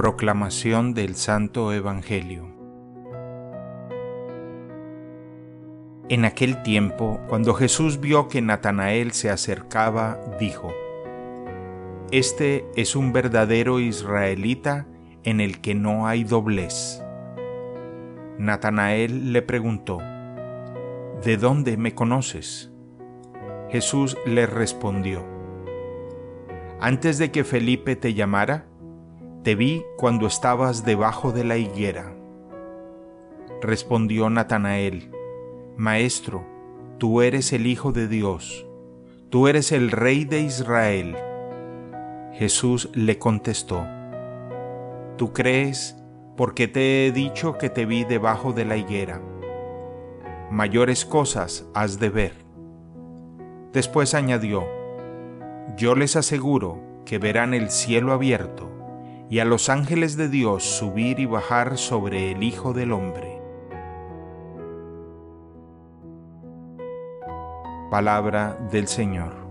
Proclamación del Santo Evangelio En aquel tiempo, cuando Jesús vio que Natanael se acercaba, dijo, Este es un verdadero israelita en el que no hay doblez. Natanael le preguntó, ¿De dónde me conoces? Jesús le respondió, Antes de que Felipe te llamara, te vi cuando estabas debajo de la higuera. Respondió Natanael, Maestro, tú eres el Hijo de Dios, tú eres el Rey de Israel. Jesús le contestó, Tú crees porque te he dicho que te vi debajo de la higuera. Mayores cosas has de ver. Después añadió, Yo les aseguro que verán el cielo abierto y a los ángeles de Dios subir y bajar sobre el Hijo del Hombre. Palabra del Señor.